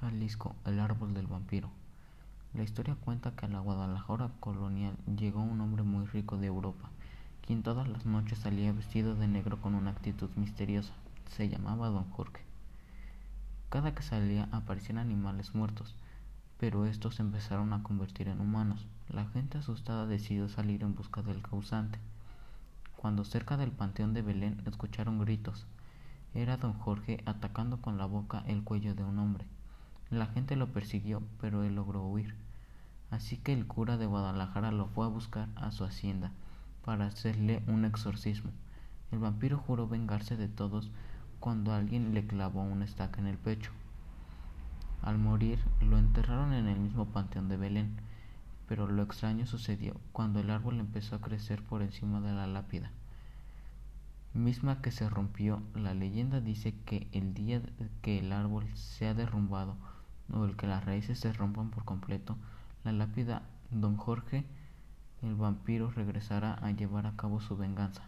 Jalisco, el árbol del vampiro. La historia cuenta que a la Guadalajara colonial llegó un hombre muy rico de Europa, quien todas las noches salía vestido de negro con una actitud misteriosa. Se llamaba Don Jorge. Cada que salía aparecían animales muertos, pero estos empezaron a convertir en humanos. La gente asustada decidió salir en busca del causante. Cuando cerca del panteón de Belén escucharon gritos, era don Jorge atacando con la boca el cuello de un hombre. La gente lo persiguió, pero él logró huir. Así que el cura de Guadalajara lo fue a buscar a su hacienda para hacerle un exorcismo. El vampiro juró vengarse de todos cuando alguien le clavó una estaca en el pecho. Al morir, lo enterraron en el mismo panteón de Belén, pero lo extraño sucedió cuando el árbol empezó a crecer por encima de la lápida misma que se rompió. La leyenda dice que el día que el árbol sea derrumbado o el que las raíces se rompan por completo, la lápida Don Jorge el vampiro regresará a llevar a cabo su venganza.